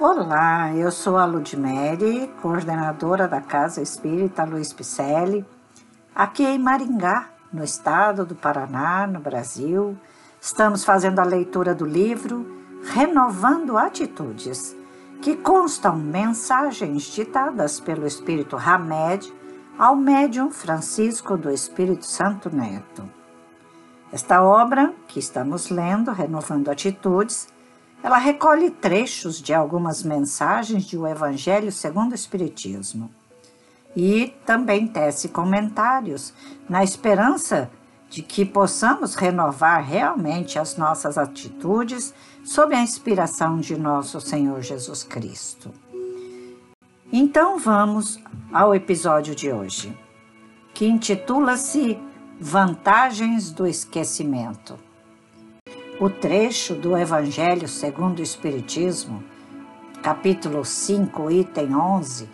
Olá, eu sou a Ludmere, coordenadora da Casa Espírita Luiz Picelli, aqui em Maringá, no estado do Paraná, no Brasil. Estamos fazendo a leitura do livro Renovando Atitudes, que constam mensagens ditadas pelo Espírito Hamed ao médium Francisco do Espírito Santo Neto. Esta obra que estamos lendo, Renovando Atitudes, ela recolhe trechos de algumas mensagens do Evangelho segundo o Espiritismo e também tece comentários na esperança de que possamos renovar realmente as nossas atitudes sob a inspiração de nosso Senhor Jesus Cristo. Então vamos ao episódio de hoje, que intitula-se Vantagens do Esquecimento. O trecho do Evangelho segundo o Espiritismo, capítulo 5, item 11,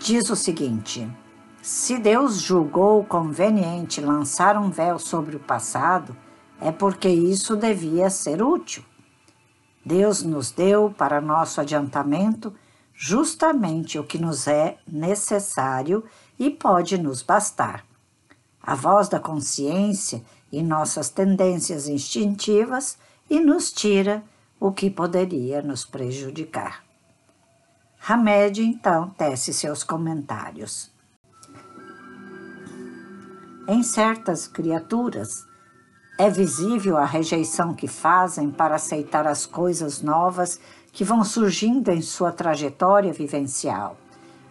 diz o seguinte: Se Deus julgou conveniente lançar um véu sobre o passado, é porque isso devia ser útil. Deus nos deu para nosso adiantamento justamente o que nos é necessário e pode nos bastar. A voz da consciência e nossas tendências instintivas e nos tira o que poderia nos prejudicar. Hamed então tece seus comentários. Em certas criaturas, é visível a rejeição que fazem para aceitar as coisas novas que vão surgindo em sua trajetória vivencial.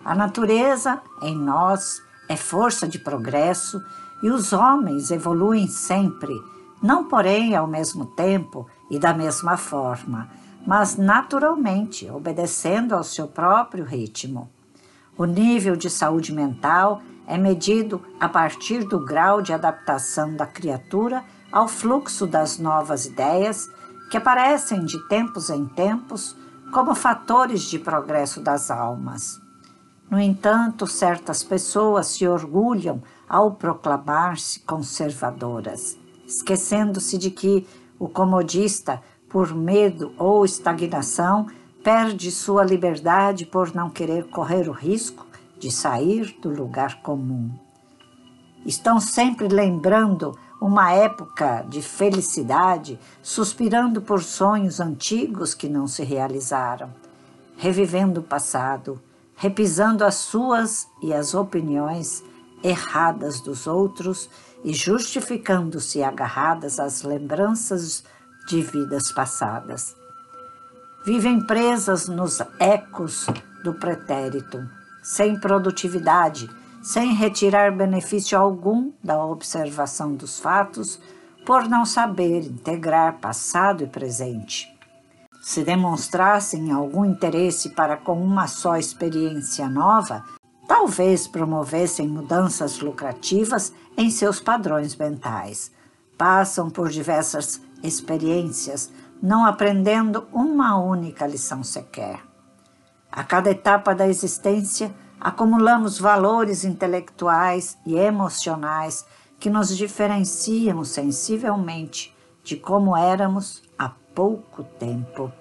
A natureza, em nós, é força de progresso e os homens evoluem sempre, não porém ao mesmo tempo e da mesma forma, mas naturalmente, obedecendo ao seu próprio ritmo. O nível de saúde mental é medido a partir do grau de adaptação da criatura ao fluxo das novas ideias que aparecem de tempos em tempos como fatores de progresso das almas. No entanto, certas pessoas se orgulham ao proclamar-se conservadoras, esquecendo-se de que o comodista, por medo ou estagnação, perde sua liberdade por não querer correr o risco de sair do lugar comum. Estão sempre lembrando uma época de felicidade, suspirando por sonhos antigos que não se realizaram, revivendo o passado, repisando as suas e as opiniões erradas dos outros e justificando-se agarradas às lembranças de vidas passadas. Vivem presas nos ecos do pretérito, sem produtividade, sem retirar benefício algum da observação dos fatos, por não saber integrar passado e presente. Se demonstrassem algum interesse para com uma só experiência nova, talvez promovessem mudanças lucrativas em seus padrões mentais. Passam por diversas experiências, não aprendendo uma única lição sequer. A cada etapa da existência, acumulamos valores intelectuais e emocionais que nos diferenciam sensivelmente de como éramos há pouco tempo.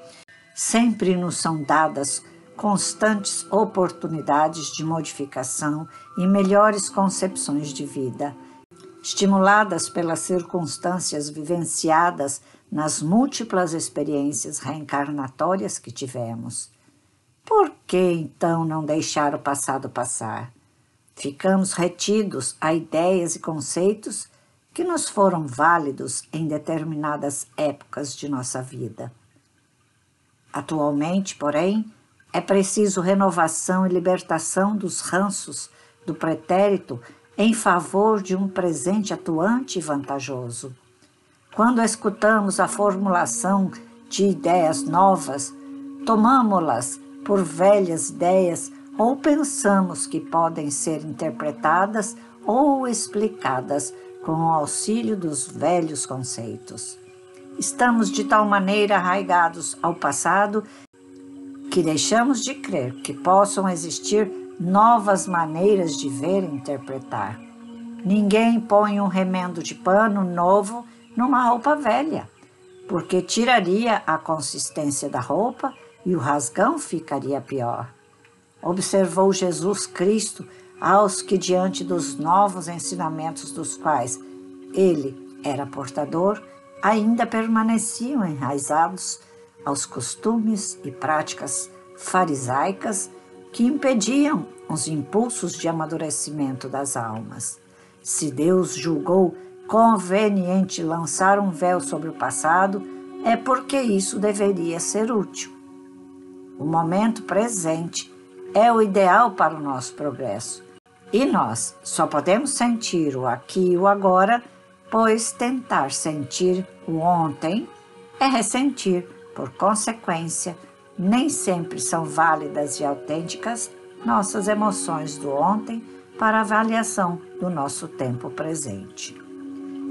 Sempre nos são dadas constantes oportunidades de modificação e melhores concepções de vida, estimuladas pelas circunstâncias vivenciadas nas múltiplas experiências reencarnatórias que tivemos. Por que então não deixar o passado passar? Ficamos retidos a ideias e conceitos que nos foram válidos em determinadas épocas de nossa vida. Atualmente, porém, é preciso renovação e libertação dos ranços do pretérito em favor de um presente atuante e vantajoso. Quando escutamos a formulação de ideias novas, tomamos-las por velhas ideias ou pensamos que podem ser interpretadas ou explicadas com o auxílio dos velhos conceitos. Estamos de tal maneira arraigados ao passado que deixamos de crer que possam existir novas maneiras de ver e interpretar. Ninguém põe um remendo de pano novo numa roupa velha, porque tiraria a consistência da roupa e o rasgão ficaria pior. Observou Jesus Cristo aos que, diante dos novos ensinamentos dos quais ele era portador, ainda permaneciam enraizados aos costumes e práticas farisaicas que impediam os impulsos de amadurecimento das almas. Se Deus julgou conveniente lançar um véu sobre o passado, é porque isso deveria ser útil. O momento presente é o ideal para o nosso progresso. E nós só podemos sentir o aqui e o agora, pois tentar sentir o ontem é ressentir, por consequência, nem sempre são válidas e autênticas nossas emoções do ontem para avaliação do nosso tempo presente.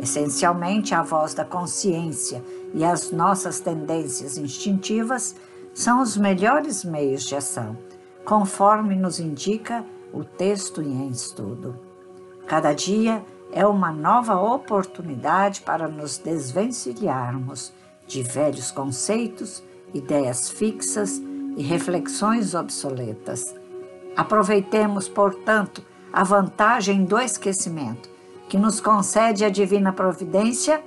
Essencialmente, a voz da consciência e as nossas tendências instintivas são os melhores meios de ação, conforme nos indica o texto em estudo. Cada dia é uma nova oportunidade para nos desvencilharmos de velhos conceitos, ideias fixas e reflexões obsoletas. Aproveitemos, portanto, a vantagem do esquecimento que nos concede a divina providência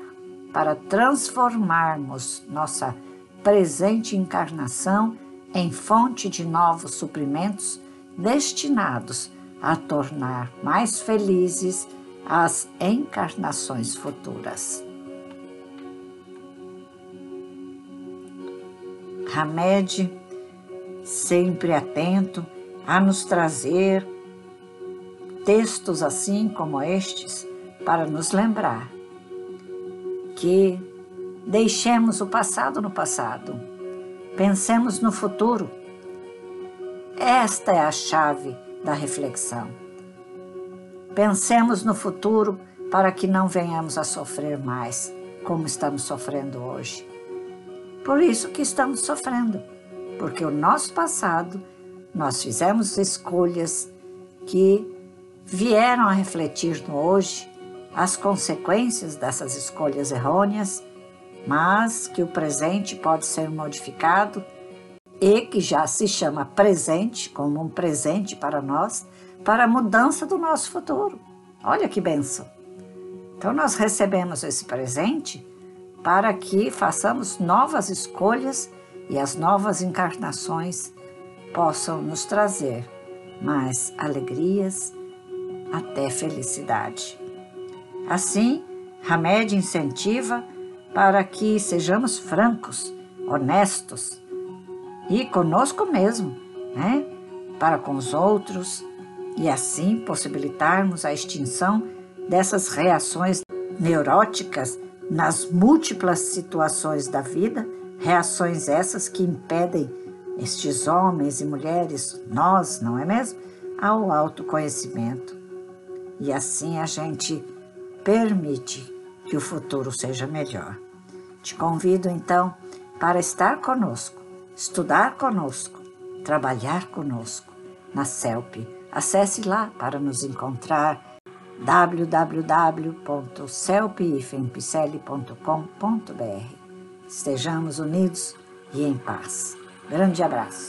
para transformarmos nossa presente encarnação em fonte de novos suprimentos destinados a tornar mais felizes as encarnações futuras. Hamed, sempre atento a nos trazer textos assim como estes para nos lembrar que deixemos o passado no passado, pensemos no futuro. Esta é a chave da reflexão. Pensemos no futuro para que não venhamos a sofrer mais como estamos sofrendo hoje. Por isso que estamos sofrendo, porque o nosso passado nós fizemos escolhas que vieram a refletir no hoje as consequências dessas escolhas errôneas, mas que o presente pode ser modificado e que já se chama presente, como um presente para nós, para a mudança do nosso futuro. Olha que benção! Então, nós recebemos esse presente para que façamos novas escolhas e as novas encarnações possam nos trazer mais alegrias, até felicidade. Assim, Hamed incentiva para que sejamos francos, honestos e conosco mesmo, né? Para com os outros e assim possibilitarmos a extinção dessas reações neuróticas nas múltiplas situações da vida, reações essas que impedem estes homens e mulheres, nós, não é mesmo, ao autoconhecimento. E assim a gente permite que o futuro seja melhor. Te convido então para estar conosco, estudar conosco, trabalhar conosco na CELP. Acesse lá para nos encontrar www.celpifempicele.com.br. Estejamos unidos e em paz. Grande abraço.